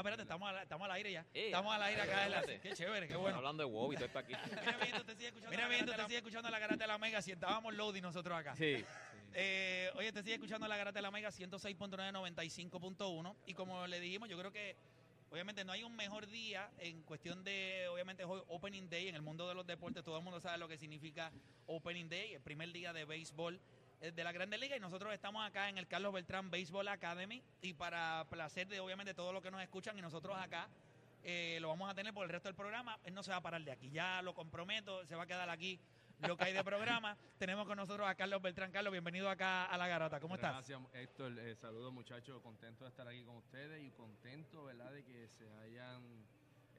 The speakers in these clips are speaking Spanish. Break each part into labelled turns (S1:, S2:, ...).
S1: Espérate, estamos, al, estamos al aire ya.
S2: Eh,
S1: estamos al aire acá. en la-
S2: espérate.
S1: Qué chévere, qué bueno.
S2: Hablando de WoW y todo esto aquí.
S1: Mira, viendo, usted sigue escuchando, Mira, viendo, usted sigue escuchando la garata de la mega. Si estábamos loading nosotros acá.
S2: Sí.
S1: Eh, oye, te sigue escuchando la garata de la Mega 106.9, 95.1. Y como le dijimos, yo creo que obviamente no hay un mejor día en cuestión de, obviamente, hoy Opening Day en el mundo de los deportes. Todo el mundo sabe lo que significa Opening Day, el primer día de béisbol de la Grande Liga. Y nosotros estamos acá en el Carlos Beltrán Baseball Academy. Y para placer de, obviamente, todos los que nos escuchan y nosotros acá. eh, lo vamos a tener por el resto del programa. Él no se va a parar de aquí. Ya lo comprometo, se va a quedar aquí lo que hay de programa. Tenemos con nosotros a Carlos Beltrán. Carlos, bienvenido acá a La Garata. ¿Cómo estás?
S3: Gracias, Héctor. Eh, saludos, muchachos. Contento de estar aquí con ustedes y contento, ¿verdad?, de que se hayan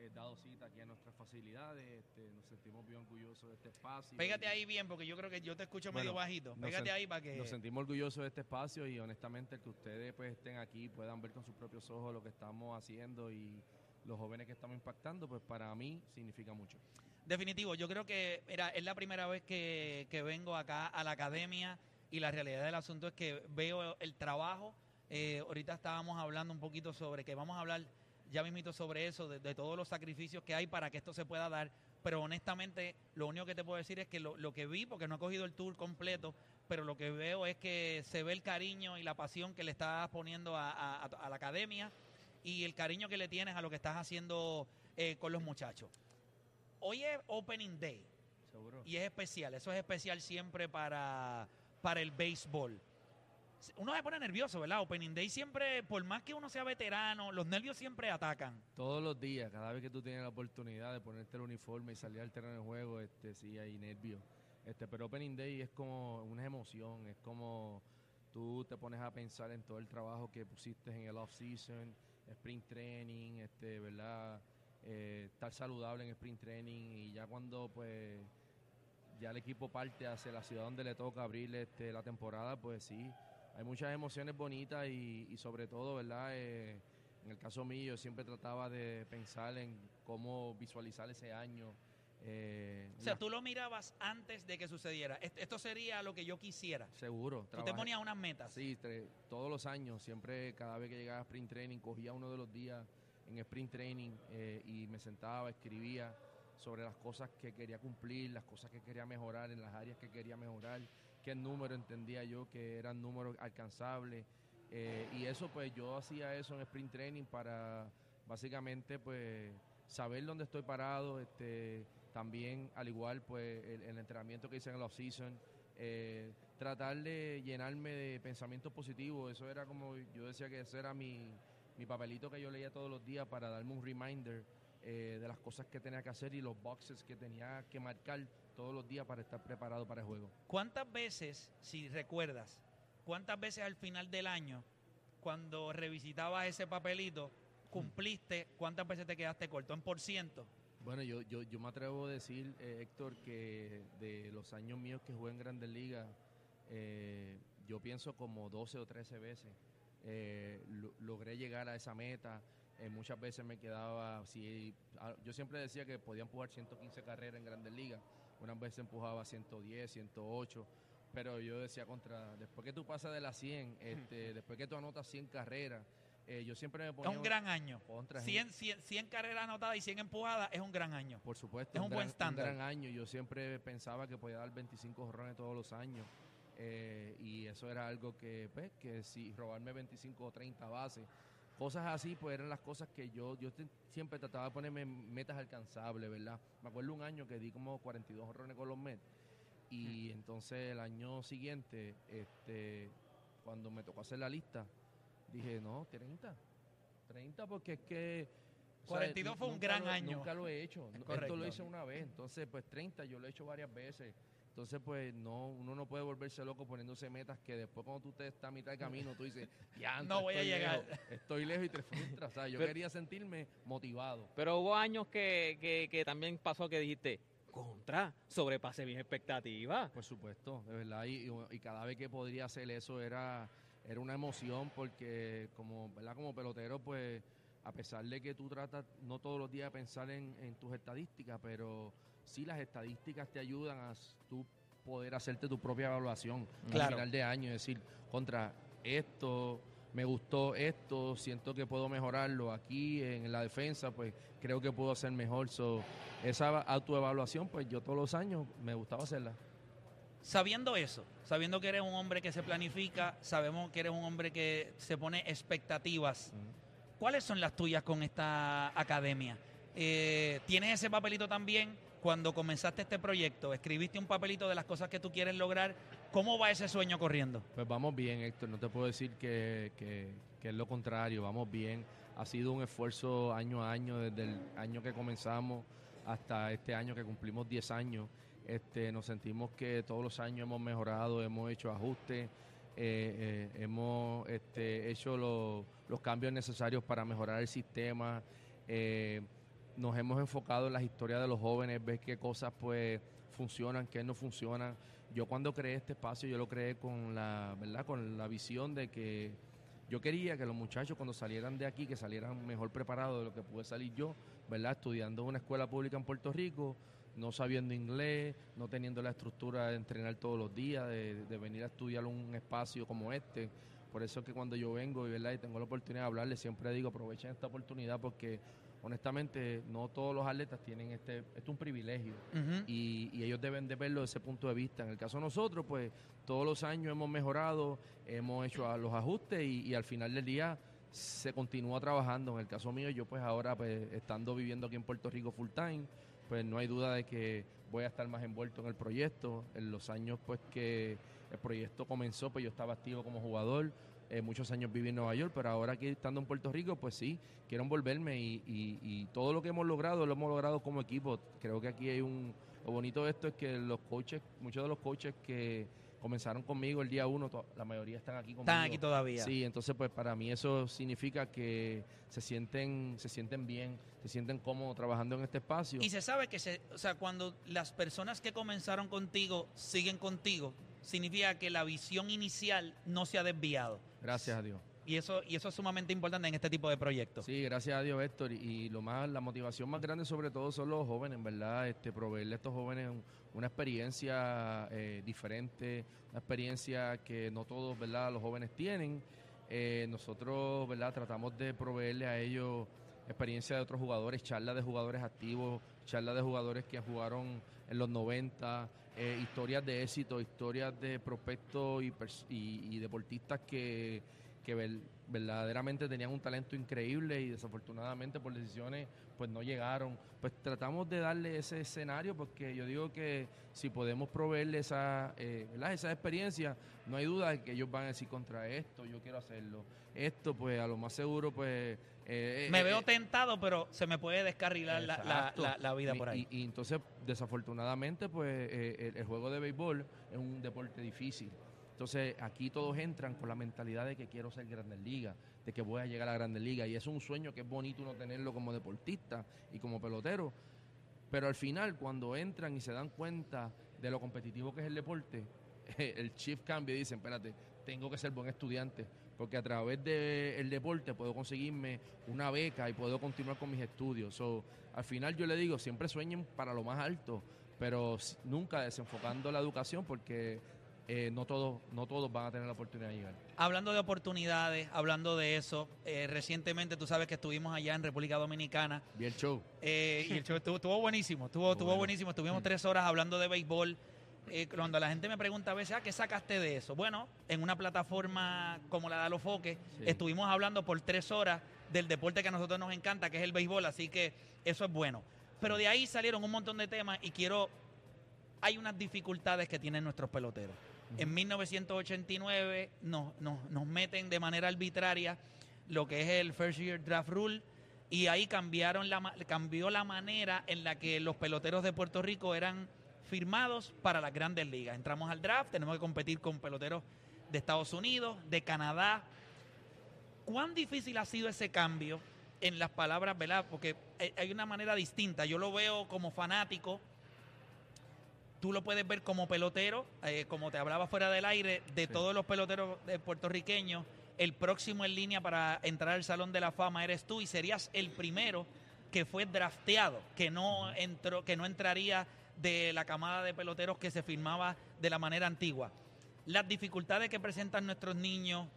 S3: eh, dado cita aquí a nuestras facilidades. Este, nos sentimos bien orgullosos de este espacio.
S1: Pégate ahí bien, porque yo creo que yo te escucho medio bajito. Pégate ahí para que...
S3: Nos sentimos orgullosos de este espacio y honestamente que ustedes pues estén aquí puedan ver con sus propios ojos lo que estamos haciendo y los jóvenes que estamos impactando, pues para mí significa mucho.
S1: Definitivo, yo creo que mira, es la primera vez que, que vengo acá a la academia y la realidad del asunto es que veo el trabajo. Eh, ahorita estábamos hablando un poquito sobre que vamos a hablar ya mismito sobre eso, de, de todos los sacrificios que hay para que esto se pueda dar. Pero honestamente, lo único que te puedo decir es que lo, lo que vi, porque no he cogido el tour completo, pero lo que veo es que se ve el cariño y la pasión que le estás poniendo a, a- a la academia y el cariño que le tienes a lo que estás haciendo eh, con los muchachos. Hoy es Opening Day
S3: ¿Seguro?
S1: y es especial. Eso es especial siempre para, para el béisbol. Uno se pone nervioso, ¿verdad? Opening Day siempre, por más que uno sea veterano, los nervios siempre atacan.
S3: Todos los días, cada vez que tú tienes la oportunidad de ponerte el uniforme y salir al terreno de juego, este, sí hay nervios. Este, pero Opening Day es como una emoción, es como tú te pones a pensar en todo el trabajo que pusiste en el off-season, sprint training, este, ¿verdad? Eh, estar saludable en sprint training y ya cuando pues ya el equipo parte hacia la ciudad donde le toca abrir este, la temporada, pues sí, hay muchas emociones bonitas y, y sobre todo, ¿verdad? Eh, en el caso mío, yo siempre trataba de pensar en cómo visualizar ese año. eh,
S1: O sea, tú lo mirabas antes de que sucediera. Est- Esto sería lo que yo quisiera.
S3: Seguro.
S1: Tú te ponías unas metas.
S3: Sí, tre- todos los años, siempre, cada vez que llegaba a sprint training, cogía uno de los días en sprint training eh, y me sentaba, escribía sobre las cosas que quería cumplir, las cosas que quería mejorar, en las áreas que quería mejorar, qué número entendía yo que eran números alcanzables. eh, y eso, pues yo hacía eso en sprint training para básicamente, pues, saber dónde estoy parado, este, también, al igual, pues, el, el entrenamiento que hice en el off-season, eh, tratar de llenarme de pensamientos positivos. Eso era como, yo decía que ese era mi, mi papelito que yo leía todos los días para darme un reminder eh, de las cosas que tenía que hacer y los boxes que tenía que marcar todos los días para estar preparado para el juego.
S1: ¿Cuántas veces, si recuerdas, cuántas veces al final del año, cuando revisitabas ese papelito, cumpliste, cuántas veces te quedaste corto? ¿En por ciento?
S3: Bueno, yo, yo, yo me atrevo a decir, eh, Héctor, que de los años míos que jugué en Grandes Ligas, eh, yo pienso como 12 o 13 veces eh, lo- logré llegar a esa meta. Eh, muchas veces me quedaba, si, ah, yo siempre decía que podía empujar 115 carreras en Grandes Ligas, unas veces empujaba 110, 108, pero yo decía contra, después que tú pasas de las 100, este, después que tú anotas 100 carreras, eh, yo siempre me
S1: Es
S3: ponía...
S1: un gran año.
S3: contra
S1: 100, 100, 100 carreras anotadas y 100 empujadas es un gran año.
S3: por supuesto,
S1: Es un buen
S3: gran,
S1: estándar.
S3: gran año. Yo siempre pensaba que podía dar 25 jorrones todos los años. eh, y eso era algo que, pues, que si robarme 25 o 30 bases, cosas así, pues eran las cosas que yo, yo siempre trataba de ponerme metas alcanzables, ¿verdad? Me acuerdo un año que di como 42 jorrones con los Mets. Y entonces el año siguiente, este, cuando me tocó hacer la lista, dije, no, 30. 30 porque es que... o sea,
S1: 42 fue un gran
S3: lo-
S1: año.
S3: Nunca lo he hecho. Esto lo hice una vez. Entonces, pues 30 yo lo he hecho varias veces. Entonces, pues no, uno no puede volverse loco poniéndose metas que después cuando tú te estás a mitad de camino, tú dices, ya
S1: No voy a llegar".
S3: estoy lejos y te frustras. O sea, yo
S2: Pero-
S3: quería sentirme motivado.
S2: Pero hubo años que, que, que también pasó que dijiste, contra, sobrepasé mis expectativas.
S3: Por supuesto, de verdad. Y, y- y cada vez que podría hacer eso era, era una emoción porque como, ¿verdad? como pelotero, pues a pesar de que tú tratas no todos los días de pensar en, en tus estadísticas, pero sí las estadísticas te ayudan a tú poder hacerte tu propia evaluación
S1: Claro.
S3: al final de año y decir, contra esto, me gustó esto, siento que puedo mejorarlo aquí en la defensa, pues creo que puedo hacer mejor. So, esa autoevaluación, pues yo todos los años me gustaba hacerla.
S1: Sabiendo eso, sabiendo que eres un hombre que se planifica, sabemos que eres un hombre que se pone expectativas. ¿Cuáles son las tuyas con esta academia? Eh, ¿Tienes ese papelito también cuando comenzaste este proyecto? ¿Escribiste un papelito de las cosas que tú quieres lograr? ¿Cómo va ese sueño corriendo?
S3: Pues vamos bien, Héctor. No te puedo decir que, que- es lo contrario. Vamos bien. Ha sido un esfuerzo año a año, desde el año que comenzamos hasta este año que cumplimos 10 años. Este, nos sentimos que todos los años hemos mejorado, hemos hecho ajustes, eh, eh, hemos este, hecho lo- los cambios necesarios para mejorar el sistema. eh, nos hemos enfocado en las historias de los jóvenes, ver qué cosas pues funcionan, qué no funcionan. Yo cuando creé este espacio, yo lo creé con la, ¿verdad? Con la visión de que yo quería que los muchachos cuando salieran de aquí, que salieran mejor preparados de lo que pude salir yo, ¿verdad? Estudiando en una escuela pública en Puerto Rico, no sabiendo inglés, no teniendo la estructura de entrenar todos los días, de, de venir a estudiar un espacio como este. Por eso es que cuando yo vengo ¿verdad? y tengo la oportunidad de hablarles, siempre digo, aprovechen esta oportunidad porque honestamente no todos los atletas tienen este, esto es un privilegio y, y ellos deben de verlo desde ese punto de vista. En el caso de nosotros, pues todos los años hemos mejorado, hemos hecho los ajustes y, y al final del día se continúa trabajando. En el caso mío, yo pues ahora pues estando viviendo aquí en Puerto Rico full time, pues no hay duda de que voy a estar más envuelto en el proyecto. En los años pues que el proyecto comenzó, pues yo estaba activo como jugador. Eh, muchos años viví en Nueva York, pero ahora aquí estando en Puerto Rico, pues sí, quiero envolverme y, y- y todo lo que hemos logrado, lo hemos logrado como equipo. Creo que aquí hay un... Lo bonito de esto es que los coaches, muchos de los coaches que comenzaron conmigo el día uno, la mayoría están aquí conmigo.
S1: Están aquí todavía.
S3: Sí, entonces pues para mí eso significa que se sienten, se sienten bien, se sienten cómodos trabajando en este espacio.
S1: Y se sabe que, se, o sea, cuando las personas que comenzaron contigo siguen contigo, significa que la visión inicial no se ha desviado.
S3: Gracias a Dios.
S1: Y eso, y eso es sumamente importante en este tipo de proyectos.
S3: Sí, gracias a Dios, Héctor. Y, lo más, la motivación más grande sobre todo son los jóvenes, ¿verdad? Este, proveerle a estos jóvenes un- una experiencia eh, diferente, una experiencia que no todos, ¿verdad? Los jóvenes tienen. Eh, nosotros, ¿verdad? Tratamos de proveerle a ellos experiencia de otros jugadores, charlas de jugadores activos, charlas de jugadores que jugaron en los 90, eh, historias de éxito, historias de prospectos y, y- y deportistas que, que verdaderamente tenían un talento increíble y desafortunadamente por decisiones pues no llegaron. Pues tratamos de darle ese escenario porque yo digo que si podemos proveerle esa, eh, esa experiencia, no hay duda de que ellos van a decir contra esto, yo quiero hacerlo. Esto pues a lo más seguro pues... eh,
S1: Me
S3: eh,
S1: veo
S3: eh,
S1: tentado, pero se me puede descarrilar la, la- la- la vida
S3: Y-
S1: por ahí.
S3: Y, y entonces, desafortunadamente, pues eh, el, el juego de béisbol es un deporte difícil. Entonces, aquí todos entran con la mentalidad de que quiero ser Grandes Ligas, de que voy a llegar a Grandes Ligas. Y es un sueño que es bonito uno tenerlo como deportista y como pelotero. Pero al final, cuando entran y se dan cuenta de lo competitivo que es el deporte, el shift cambia y dicen, espérate, tengo que ser buen estudiante, porque a través del deporte puedo conseguirme una beca y puedo continuar con mis estudios. So, al final yo le digo, siempre sueñen para lo más alto, pero nunca desenfocando la educación, porque eh, no, todos, no todos van a tener la oportunidad de llegar.
S1: Hablando de oportunidades, hablando de eso, eh, recientemente tú sabes que estuvimos allá en República Dominicana
S3: Vi el show.
S1: eh, y el show estuvo, estuvo buenísimo, estuvo, buenísimo. Estuvimos tres horas hablando de béisbol. Cuando la gente me pregunta a veces, ah, ¿qué sacaste de eso? Bueno, en una plataforma como la de Alofoque,
S3: Sí.
S1: estuvimos hablando por tres horas del deporte que a nosotros nos encanta, que es el béisbol, así que eso es bueno. Pero de ahí salieron un montón de temas y quiero... Hay unas dificultades que tienen nuestros peloteros. En 1989 nos, nos, nos meten de manera arbitraria lo que es el First Year Draft Rule y ahí cambiaron la, cambió la manera en la que los peloteros de Puerto Rico eran firmados para las grandes ligas. Entramos al draft, tenemos que competir con peloteros de Estados Unidos, de Canadá. ¿Cuán difícil ha sido ese cambio en las palabras, verdad? Porque hay una manera distinta. Yo lo veo como fanático tú lo puedes ver como pelotero, eh, como te hablaba fuera del aire, de
S3: Sí.
S1: todos los peloteros eh, puertorriqueños, el próximo en línea para entrar al Salón de la Fama eres tú y serías el primero que fue drafteado, que no entró, que no entraría de la camada de peloteros que se firmaba de la manera antigua. Las dificultades que presentan nuestros niños,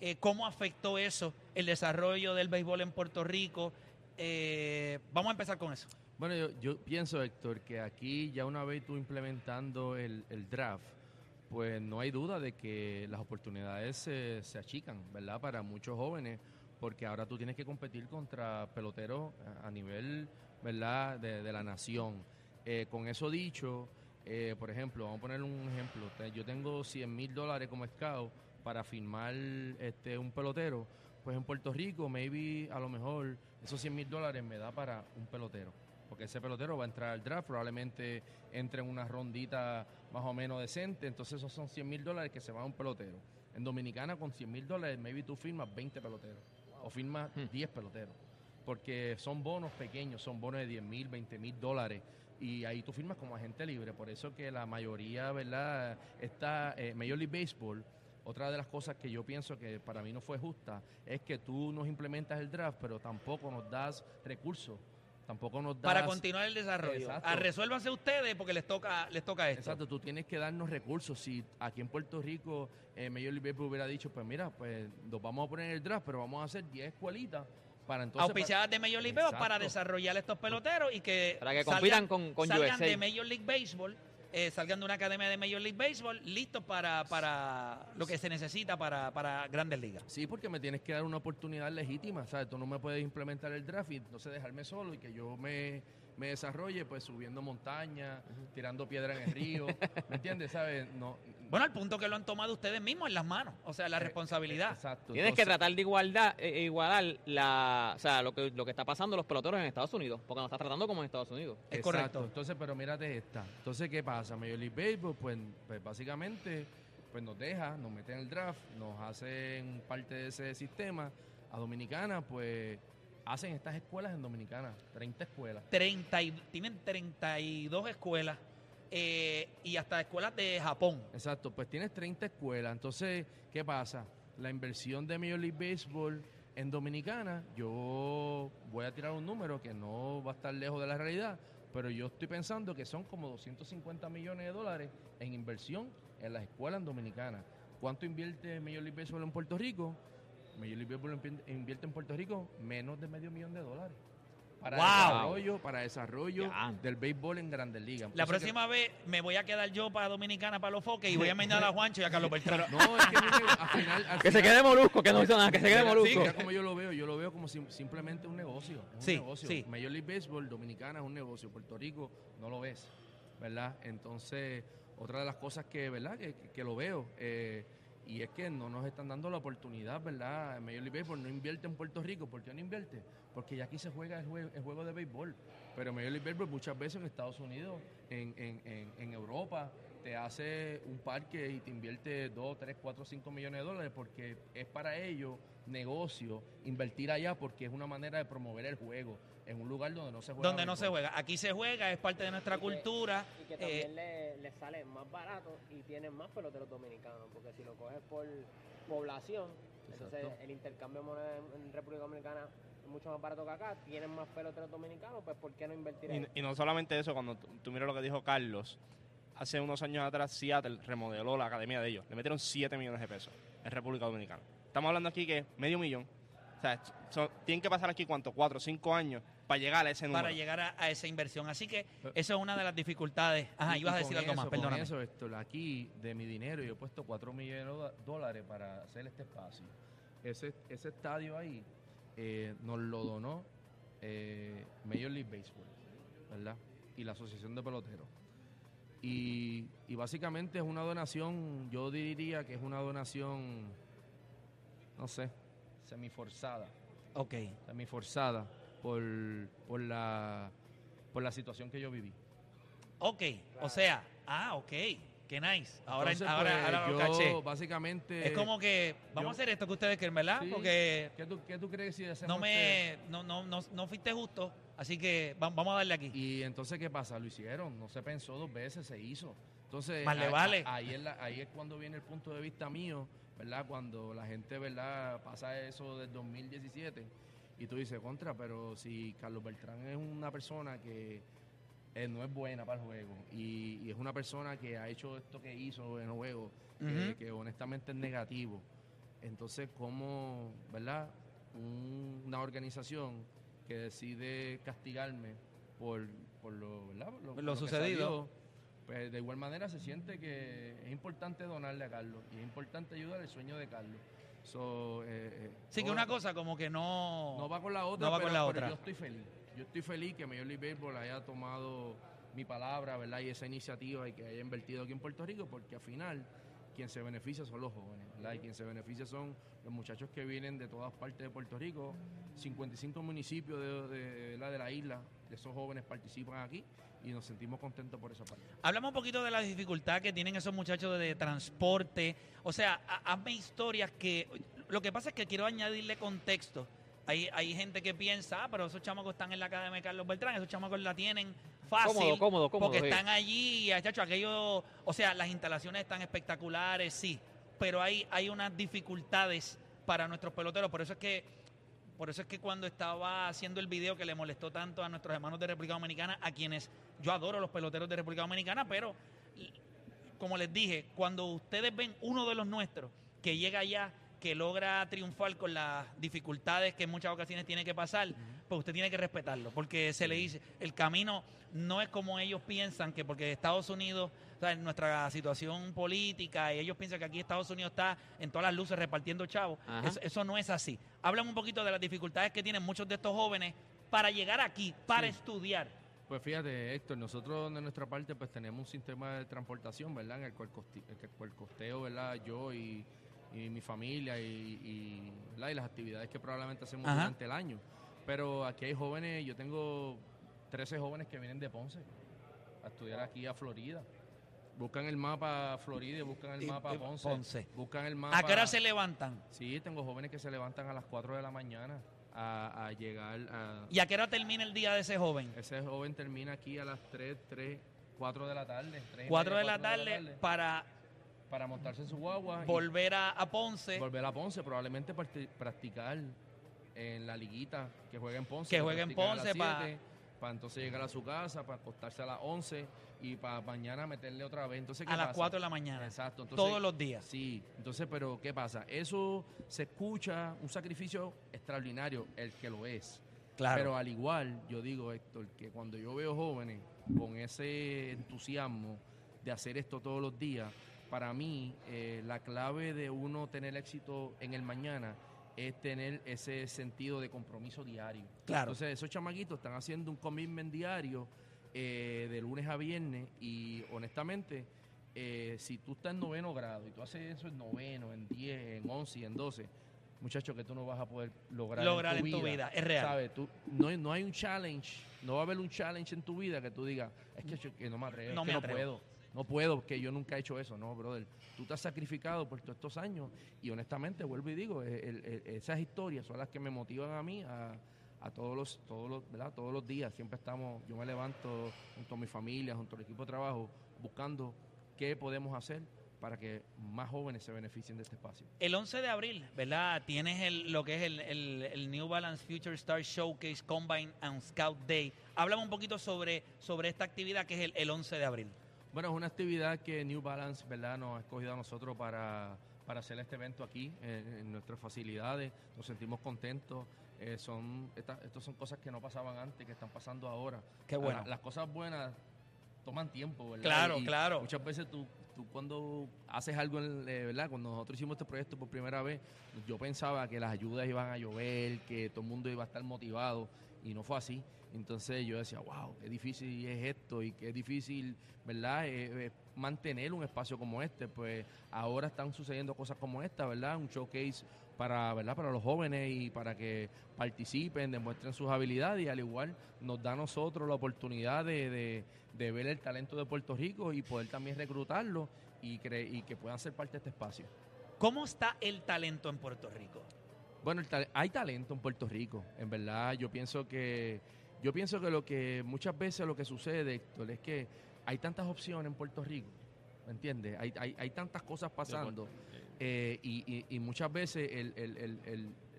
S1: eh, cómo afectó eso el desarrollo del béisbol en Puerto Rico. Eh, vamos a empezar con eso.
S3: Bueno, yo, yo pienso, Héctor, que aquí ya una vez tú implementando el, draft, pues no hay duda de que las oportunidades se, se achican, ¿verdad? Para muchos jóvenes, porque ahora tú tienes que competir contra peloteros a- a nivel, ¿verdad?, de, la nación. Eh, con eso dicho, eh, por ejemplo, vamos a poner un ejemplo. Yo tengo 100 mil dólares como scout para firmar este, un pelotero. Pues en Puerto Rico, maybe a lo mejor esos 100 mil dólares me da para un pelotero. Porque ese pelotero va a entrar al draft, probablemente entre en una rondita más o menos decente. Entonces esos son 100 mil dólares que se van a un pelotero. En Dominicana con 100 mil dólares, maybe tú firmas 20 peloteros. O firmas
S2: Hmm.
S3: 10 peloteros. Porque son bonos pequeños, son bonos de 10 mil, 20 mil dólares. Y ahí tú firmas como agente libre. Por eso que la mayoría, ¿verdad? Está eh, Major League Baseball. Otra de las cosas que yo pienso que para mí no fue justa es que tú nos implementas el draft, pero tampoco nos das recursos. Tampoco nos das.
S1: Para continuar el desarrollo.
S3: Exacto.
S1: Ah, resuélvanse ustedes porque les toca, les toca esto.
S3: Exacto, tú tienes que darnos recursos. Si aquí en Puerto Rico eh, Major League Baseball hubiera dicho, pues mira, pues nos vamos a poner en el draft, pero vamos a hacer 10 escuelitas para entonces...
S1: auspiciadas de Major League Baseball para desarrollar estos peloteros y que,
S2: Para que compitan con- con
S1: salgan
S2: USA.
S1: de Major League Baseball, eh, salgan de una academia de Major League Baseball, listos para, para lo que se necesita para, para grandes ligas.
S3: Sí, porque me tienes que dar una oportunidad legítima, ¿sabes? Tú no me puedes implementar el draft y entonces dejarme solo y que yo me, me desarrolle pues subiendo montaña, tirando piedra en el río, ¿me entiendes? ¿Sabes? No,
S1: Bueno, al punto que lo han tomado ustedes mismos en las manos, o sea, la
S3: Eh,
S1: responsabilidad.
S3: Exacto.
S2: Tienes que tratar de igualdad, eh, igualar la, o sea, lo que, lo que está pasando los peloteros en Estados Unidos, porque nos está tratando como en Estados Unidos.
S1: Es
S3: Exacto.
S1: correcto.
S3: Entonces, pero mírate esta. Entonces, ¿qué pasa? Major League Baseball, pues, pues básicamente pues nos deja, nos mete en el draft, nos hacen parte de ese sistema. A Dominicana, pues hacen estas escuelas en Dominicana, 30 escuelas.
S1: 30 y- tienen 32 escuelas eh, y hasta escuelas de Japón.
S3: Exacto, pues tienes 30 escuelas. Entonces, ¿qué pasa? La inversión de Major League Baseball en Dominicana, yo voy a tirar un número que no va a estar lejos de la realidad, pero yo estoy pensando que son como 250 millones de dólares en inversión en las escuelas en Dominicana. ¿Cuánto invierte Major League Baseball en Puerto Rico? Major League Baseball invi- invierte en Puerto Rico menos de medio millón de dólares. Para
S1: ¡Wow!
S3: desarrollo, para desarrollo
S2: Ya.
S3: del béisbol en Grandes Ligas.
S1: La próxima vez me voy a quedar yo para Dominicana, para los foques, y voy a mandar a Juancho y a Carlos Beltrán.
S3: No, es que al final, al
S2: Que se quede Molusco, que no hizo nada, que se quede
S3: Mira,
S2: Molusco.
S3: mira como yo lo veo, yo lo veo como sim- simplemente un negocio. Es
S1: Sí,
S3: un negocio.
S1: sí.
S3: Major League Baseball, Dominicana es un negocio. Puerto Rico no lo ves, ¿verdad? Entonces, otra de las cosas que, ¿verdad? Que, que- que lo veo, eh, y es que no nos están dando la oportunidad, ¿verdad? Major League Baseball no invierte en Puerto Rico. ¿Por qué no invierte? Porque ya aquí se juega el, jue- el juego de béisbol. Pero Major League Baseball muchas veces en Estados Unidos, en, en, en, en Europa, te hace un parque y te invierte 2, 3, 4, 5 millones de dólares porque es para ellos negocio invertir allá porque es una manera de promover el juego en un lugar donde no se juega.
S1: Donde no se juega. Aquí se juega, es parte de nuestra
S4: Y que-
S1: cultura.
S4: Y que
S1: eh,
S4: también le, le sale más barato y tienen más peloteros dominicanos, porque si lo coges por población, entonces el intercambio de moneda en, en República Dominicana es mucho más barato que acá, tienen más peloteros dominicanos, pues ¿por qué no invertir ahí?
S5: Y, y no solamente eso, cuando tú, tú miras lo que dijo Carlos, hace unos años atrás Seattle remodeló la academia de ellos. Le metieron 7 millones de pesos en República Dominicana. Estamos hablando aquí que medio millón. O sea, son- tienen que pasar aquí, ¿cuánto? 4 o 5 años para llegar a ese número.
S1: para llegar a, a esa inversión. Así que eso es una de las dificultades. Ajá,
S3: Y-
S1: ibas a decir algo más,
S3: eso,
S1: perdóname.
S3: eso, Héctor, aquí de mi dinero yo he puesto 4 millones de dólares para hacer este espacio. Ese, ese estadio ahí eh, nos lo donó eh, Major League Baseball, ¿verdad? Y la Asociación de Peloteros. Y, y básicamente es una donación, yo diría que es una donación, no sé, semiforzada
S1: Ok.
S3: semiforzada por, por la por la situación que yo viví.
S1: Ok. O sea, ah, ok. Qué nice. Ahora,
S3: Entonces,
S1: ahora,
S3: pues,
S1: ahora lo
S3: yo
S1: caché.
S3: básicamente
S1: Es como que vamos
S3: yo-
S1: a hacer esto que ustedes quieren, ¿verdad?
S3: Sí.
S1: Porque
S3: ¿Qué tú, qué tú crees si hacemos
S1: no me
S3: este-
S1: no, no, no, no fuiste justo Así que va- vamos a darle aquí.
S3: Y entonces, ¿qué pasa? Lo hicieron, no se pensó dos veces, se hizo. Entonces,
S1: Más le vale.
S3: Ahí es, la- ahí es cuando viene el punto de vista mío, ¿verdad? Cuando la gente, ¿verdad? Pasa eso del 2017 y tú dices, contra, pero si Carlos Beltrán es una persona que eh, no es buena para el juego y, y es una persona que ha hecho esto que hizo en el juego, que- honestamente es negativo, entonces, ¿cómo, ¿verdad? Un- una organización que decide castigarme por, por lo, ¿verdad? Por
S1: Lo sucedido.
S3: salió, pues de igual manera se siente que es importante donarle a Carlos y es importante ayudar al sueño de Carlos. So, eh, eh,
S1: Sí, que una cosa como que no...
S3: no va con la otra,
S1: no va
S3: pero,
S1: con la otra.
S3: yo estoy feliz. Yo estoy feliz que Major League Baseball haya tomado mi palabra, ¿verdad? Y esa iniciativa y que haya invertido aquí en Puerto Rico, porque al final quien se beneficia son los jóvenes, ¿verdad? Y quien se beneficia son los muchachos que vienen de todas partes de Puerto Rico. 55 municipios de, de- de la isla, de esos jóvenes participan aquí y nos sentimos contentos por esa parte.
S1: Hablamos un poquito de la dificultad que tienen esos muchachos de transporte. O sea, ha- hazme historias que... Lo que pasa es que quiero añadirle contexto. Hay, hay gente que piensa, ah, pero esos chamacos están en la Academia de Carlos Beltrán, esos chamacos la tienen fácil.
S2: Cómodo, cómodo, cómodo,
S1: Porque
S2: sí.
S1: están allí, y, chacho, aquello... O sea, las instalaciones están espectaculares, sí. Pero hay, hay unas dificultades para nuestros peloteros. Por eso es que por eso es que cuando estaba haciendo el video que le molestó tanto a nuestros hermanos de República Dominicana, a quienes yo adoro los peloteros de República Dominicana, pero como les dije, cuando ustedes ven uno de los nuestros que llega allá, que logra triunfar con las dificultades que en muchas ocasiones tiene que pasar, pues usted tiene que respetarlo, porque se le dice, el camino no es como ellos piensan, que porque Estados Unidos, o sea, en nuestra situación política, y ellos piensan que aquí Estados Unidos está en todas las luces repartiendo chavos, eso, eso no es así. Hablan un poquito de las dificultades que tienen muchos de estos jóvenes para llegar aquí, para
S3: Sí.
S1: estudiar.
S3: Pues fíjate, Héctor, nosotros de nuestra parte pues tenemos un sistema de transportación, ¿verdad? En el cual, en el cual costeo, ¿verdad? Yo y, y mi familia y, y, ¿verdad? y las actividades que probablemente hacemos
S1: Ajá.
S3: durante el año. Pero aquí hay jóvenes, yo tengo 13 jóvenes que vienen de Ponce a estudiar aquí a Florida. Buscan el mapa Florida y buscan el mapa Ponce.
S1: Ponce.
S3: Buscan el mapa.
S1: ¿A qué hora se levantan?
S3: Sí, tengo jóvenes que se levantan a las 4 de la mañana a, a llegar a,
S1: ¿Y a qué hora termina el día de ese joven?
S3: ese joven termina aquí a las 3, 3, 4 de la tarde. 3 y
S1: 4
S3: media,
S1: de la tarde para
S3: Para montarse en su guagua.
S1: volver a, a Ponce,
S3: volver a Ponce. Probablemente practicar en la liguita que juega en Ponce.
S1: Que juegue en Ponce pa-
S3: 7, Para entonces llegar a su casa, para acostarse a las 11 y para mañana meterle otra vez. Entonces, ¿qué
S1: a las
S3: pasa?
S1: 4 de la mañana.
S3: Exacto. Entonces,
S1: Todos los días.
S3: Sí, entonces, pero ¿qué pasa? Eso se escucha un sacrificio extraordinario, el que lo es.
S1: Claro.
S3: Pero al igual, yo digo, Héctor, que cuando yo veo jóvenes con ese entusiasmo de hacer esto todos los días, para mí eh, la clave de uno tener éxito en el mañana es tener ese sentido de compromiso diario.
S1: Claro.
S3: Entonces, esos chamaquitos están haciendo un commitment diario eh, de lunes a viernes y honestamente, eh, si tú estás en noveno grado y tú haces eso en noveno, en 10, en 11 y en 12, muchachos, que tú no vas a poder lograr,
S1: Lograr en tu vida, es real.
S3: ¿Sabes? Tú, no, hay- no hay un challenge, no va a haber un challenge en tu vida que tú digas, es que, yo- que no me atrevo,
S1: No
S3: es
S1: me
S3: que
S1: atrevo.
S3: no puedo. No puedo, porque yo nunca he hecho eso, no, brother. Tú te has sacrificado por todos estos años y honestamente, vuelvo y digo, el- esas historias son las que me motivan a mí a, todos los, todos los. Todos los días. Siempre estamos, yo me levanto junto a mi familia, junto al equipo de trabajo, buscando qué podemos hacer para que más jóvenes se beneficien de este espacio.
S1: El 11 de abril, ¿verdad? Tienes el, lo que es el New Balance Future Star Showcase Combine and Scout Day. Háblame un poquito sobre, sobre esta actividad que es el, el 11 de abril.
S3: Bueno, es una actividad que New Balance, ¿verdad?, nos ha escogido a nosotros para, para hacer este evento aquí en, en nuestras facilidades. Nos sentimos contentos. Eh, son estas son cosas que no pasaban antes, que están pasando ahora.
S1: Qué bueno.
S3: La- las cosas buenas toman tiempo, ¿verdad?
S1: Claro,
S3: Y
S1: claro.
S3: Muchas veces tú, tú cuando haces algo, en- eh, ¿verdad? Cuando nosotros hicimos este proyecto por primera vez, yo pensaba que las ayudas iban a llover, que todo el mundo iba a estar motivado y no fue así. Entonces yo decía, wow, qué difícil es esto y qué difícil, ¿verdad? Eh, eh, mantener un espacio como este. Pues ahora están sucediendo cosas como esta, ¿verdad? Un showcase para, ¿verdad? Para los jóvenes y para que participen, demuestren sus habilidades y al igual nos da a nosotros la oportunidad de, de- de ver el talento de Puerto Rico y poder también reclutarlo y, cre- y que puedan ser parte de este espacio.
S1: ¿Cómo está el talento en Puerto Rico?
S3: Bueno, tal- hay talento en Puerto Rico, en verdad. Yo pienso que Yo pienso que lo que muchas veces lo que sucede, Héctor, es que hay tantas opciones en Puerto Rico, ¿me entiendes? Hay, hay, hay tantas cosas pasando eh, y, y- y muchas veces el, el-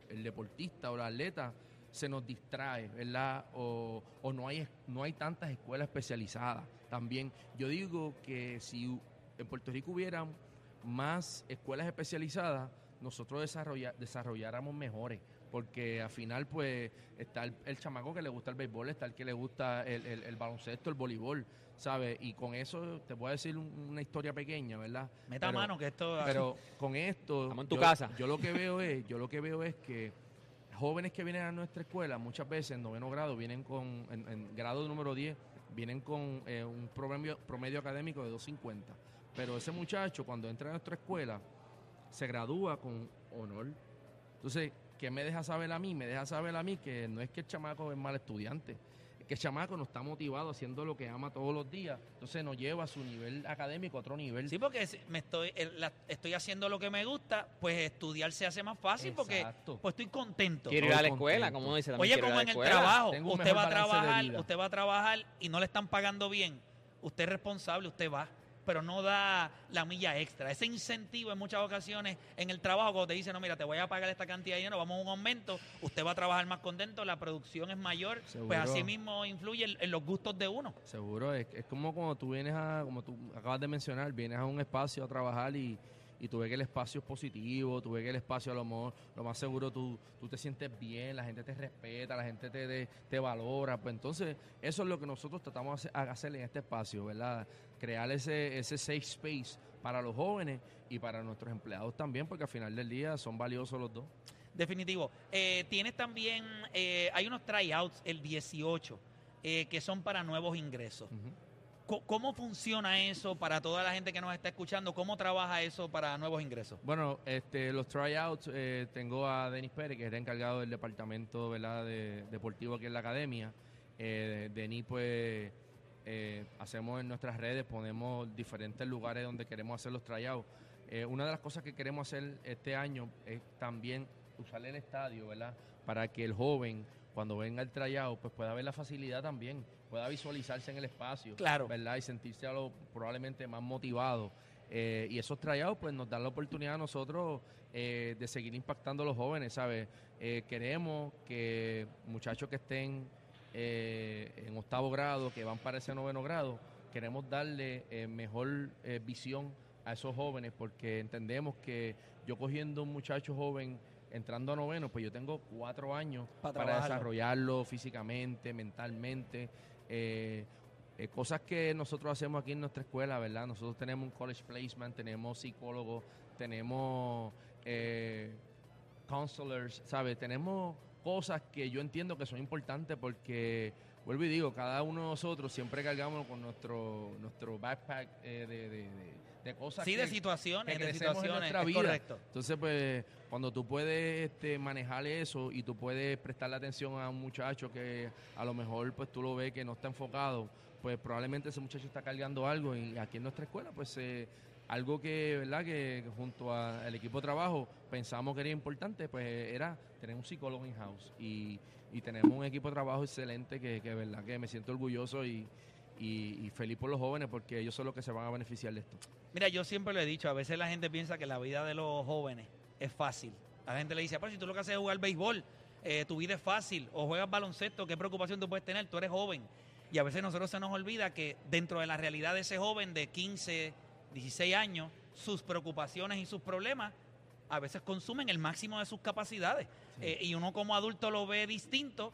S3: el- deportista o el atleta se nos distrae, ¿verdad? O, o no, hay, no hay tantas escuelas especializadas también. Yo digo que si en Puerto Rico hubieran más escuelas especializadas, nosotros desarrolláramos mejores. Porque al final, pues, está el, el chamaco que le gusta el béisbol, está el que le gusta el, el- el baloncesto, el voleibol, ¿sabes? Y con eso te voy a decir un- una historia pequeña, ¿verdad?
S1: Meta
S3: Pero-
S1: mano que esto.
S3: Pero con esto,
S2: Estamos en tu
S3: yo,
S2: casa.
S3: yo lo que veo es, yo lo que veo es que jóvenes que vienen a nuestra escuela muchas veces en noveno grado vienen con, en, en grado número 10, vienen con eh, un promedio, promedio académico de 250. Pero ese muchacho cuando entra a nuestra escuela se gradúa con honor. Entonces, ¿qué me deja saber a mí? Me deja saber a mí que no es que el chamaco es mal estudiante, es que el chamaco no está motivado haciendo lo que ama todos los días. Entonces nos lleva a su nivel académico a otro nivel.
S1: Sí, porque si me estoy, el- la- estoy haciendo lo que me gusta, pues estudiar se hace más fácil porque pues estoy contento.
S2: Quiero ir a la escuela, como dice también.
S1: Oye,
S2: quiero ir
S1: como
S2: a
S1: en
S2: la
S1: el
S2: escuela.
S1: trabajo,
S3: Tengo un
S1: usted va a
S3: mejor balance de
S1: trabajar,
S3: vida.
S1: usted va a trabajar y no le están pagando bien, usted es responsable, usted va, pero no da la milla extra. Ese incentivo en muchas ocasiones en el trabajo, cuando te dicen, no, mira, te voy a pagar esta cantidad de dinero, vamos a un aumento, usted va a trabajar más contento, la producción es mayor,
S3: Seguro.
S1: pues así mismo influye en, en los gustos de uno.
S3: Seguro, es, es como cuando tú vienes a, como tú acabas de mencionar, vienes a un espacio a trabajar y, y tú ves que el espacio es positivo, tú ves que el espacio a lo mejor, lo más seguro tú, tú te sientes bien, la gente te respeta, la gente te, te, te valora, pues entonces eso es lo que nosotros tratamos de hacer, hacer en este espacio, ¿verdad? Crear ese, ese safe space para los jóvenes y para nuestros empleados también, porque al final del día son valiosos los dos.
S1: Definitivo. Eh, tienes también, eh, hay unos tryouts el 18 eh, que son para nuevos ingresos. Co- ¿Cómo funciona eso para toda la gente que nos está escuchando? ¿Cómo trabaja eso para nuevos ingresos?
S3: Bueno, este, los tryouts, eh, tengo a Denis Pérez, que es el encargado del departamento ¿verdad? De, deportivo aquí en la academia. Eh, Denis, pues, eh, hacemos en nuestras redes, ponemos diferentes lugares donde queremos hacer los tryouts. Eh, una de las cosas que queremos hacer este año es también usar el estadio, ¿verdad? Para que el joven, cuando venga el tryout, pues pueda ver la facilidad también, pueda visualizarse en el espacio.
S1: Claro.
S3: ¿verdad? Y sentirse a lo, probablemente más motivado. Eh, y esos tryouts pues nos dan la oportunidad a nosotros eh, de seguir impactando a los jóvenes, ¿sabes? Eh, queremos que muchachos que estén en octavo grado, que van para ese noveno grado, queremos darle mejor visión a esos jóvenes porque entendemos que yo cogiendo un muchacho joven entrando a noveno, pues yo tengo cuatro años
S1: Pa'
S3: para desarrollarlo físicamente, mentalmente. Eh, eh, cosas que nosotros hacemos aquí en nuestra escuela, ¿verdad? Nosotros tenemos un college placement, tenemos psicólogos, tenemos eh, counselors, ¿sabes? Tenemos cosas que yo entiendo que son importantes porque, vuelvo y digo, cada uno de nosotros siempre cargamos con nuestro, nuestro backpack eh, de, de cosas
S1: Sí,
S3: que,
S1: de situaciones,
S3: que
S1: de
S3: en
S1: situaciones.
S3: nuestra
S1: es
S3: vida.
S1: correcto.
S3: Entonces, pues, cuando tú puedes este, manejar eso y tú puedes prestarle atención a un muchacho que a lo mejor pues tú lo ves que no está enfocado, pues probablemente ese muchacho está cargando algo y aquí en nuestra escuela, pues eh, algo que, ¿verdad? Que junto al equipo de trabajo pensamos que era importante, pues era tener un psicólogo in-house y, y tenemos un equipo de trabajo excelente que, que verdad que me siento orgulloso y, y- y feliz por los jóvenes porque ellos son los que se van a beneficiar de esto.
S1: Mira, yo siempre lo he dicho, a veces la gente piensa que la vida de los jóvenes es fácil. La gente le dice, pero si tú lo que haces es jugar béisbol, eh, tu vida es fácil, o juegas baloncesto, ¿qué preocupación tú puedes tener? Tú eres joven. Y a veces nosotros se nos olvida que dentro de la realidad de ese joven de 15, 16 años, sus preocupaciones y sus problemas a veces consumen el máximo de sus capacidades. Eh, y uno como adulto lo ve distinto.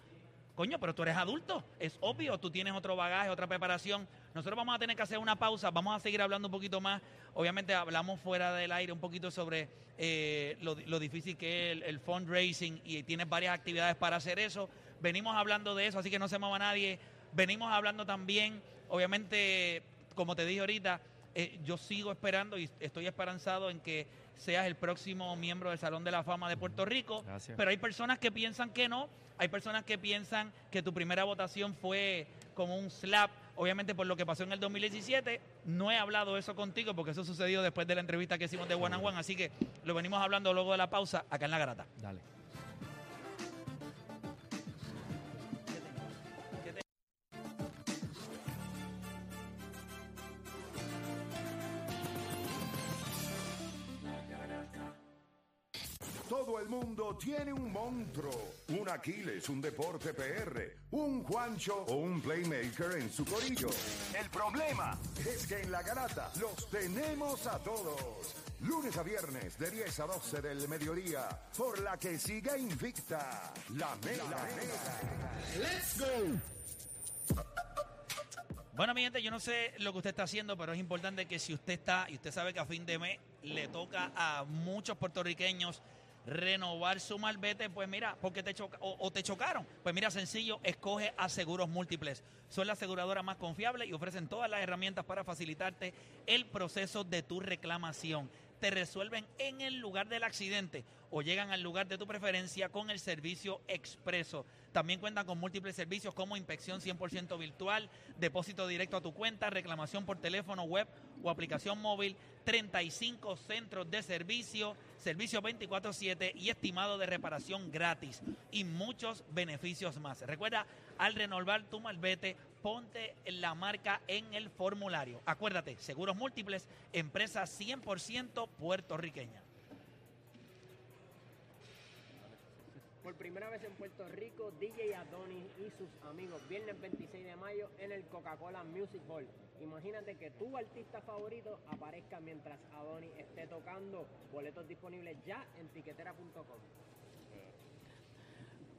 S1: Coño, pero tú eres adulto, es obvio, tú tienes otro bagaje, otra preparación. Nosotros vamos a tener que hacer una pausa, vamos a seguir hablando un poquito más. Obviamente hablamos fuera del aire un poquito sobre eh, lo, lo difícil que es el, fundraising y tienes varias actividades para hacer eso. Venimos hablando de eso, así que no se mueva nadie. Venimos hablando también, obviamente, como te dije ahorita, eh, yo sigo esperando y estoy esperanzado en que seas el próximo miembro del Salón de la Fama de Puerto Rico.
S3: Gracias.
S1: Pero hay personas que piensan que no, hay personas que piensan que tu primera votación fue como un slap, obviamente por lo que pasó en el 2017. No he hablado eso contigo porque eso sucedió después de la entrevista que hicimos de One and One, así que lo venimos hablando luego de la pausa acá en La Garata.
S3: Dale.
S6: El mundo tiene un monstruo, un Aquiles, un Deporte PR, un Juancho o un Playmaker en su corillo. El problema es que en la garata los tenemos a todos. Lunes a viernes de 10 a 12 del mediodía, por la que siga invicta la Mega. ¡Let's go!
S1: Bueno, mi gente, yo no sé lo que usted está haciendo, pero es importante que si usted está, y usted sabe que a fin de mes le toca a muchos puertorriqueños renovar su malvete, pues mira, porque te choca, o, te chocaron. Pues mira, sencillo, escoge a Seguros Múltiples. Son la aseguradora más confiable y ofrecen todas las herramientas para facilitarte el proceso de tu reclamación. Te resuelven en el lugar del accidente o llegan al lugar de tu preferencia con el servicio expreso. También cuentan con múltiples servicios como inspección 100% virtual, depósito directo a tu cuenta, reclamación por teléfono, web o aplicación móvil, 35 centros de servicio, servicio 24/7 y estimado de reparación gratis y muchos beneficios más. Recuerda, al renovar tu malvete, ponte la marca en el formulario. Acuérdate, seguros múltiples, empresa 100% puertorriqueña.
S4: Por primera vez en Puerto Rico, DJ Adonis y sus amigos, viernes 26 de mayo en el Coca-Cola Music Hall. Imagínate que tu artista favorito aparezca mientras Adonis esté tocando. Boletos disponibles ya en tiquetera.com.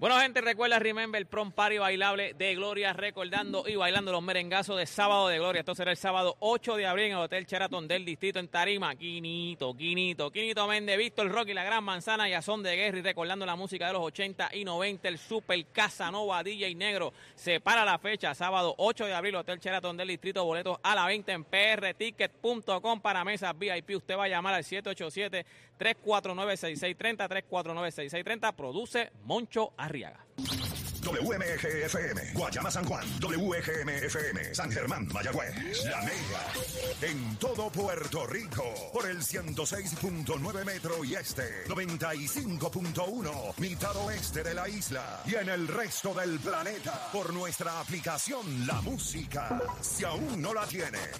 S2: Bueno, gente, recuerda, remember, el prom party bailable de Gloria, recordando y bailando los merengazos de sábado de Gloria. Esto será el sábado 8 de abril en el Hotel Sheraton del Distrito en Tarima. Quinito, Quinito, Quinito Méndez, Víctor Rocky, La Gran Manzana y Azón de Guerra. Y recordando la música de los 80 y 90, el Super Casanova DJ Negro. Se para la fecha, sábado 8 de abril, Hotel Sheraton del Distrito. Boletos a la venta en prticket.com para mesas VIP. Usted va a llamar al 787 349-6630, 349-6630. Produce Moncho Arriaga.
S6: WMGFM, Guayama San Juan, WGMFM, San Germán, Mayagüez, La Mega, en todo Puerto Rico, por el 106.9 metro y este, 95.1, mitad oeste de la isla, y en el resto del planeta, por nuestra aplicación La Música. Si aún no la tienes,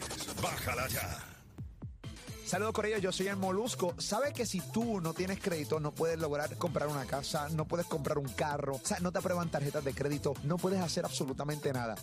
S6: bájala ya.
S7: Saludos Corillo, yo soy el Molusco. ¿Sabes que si tú no tienes crédito no puedes lograr comprar una casa, no puedes comprar un carro, o sea, no te aprueban tarjetas de crédito, no puedes hacer absolutamente nada?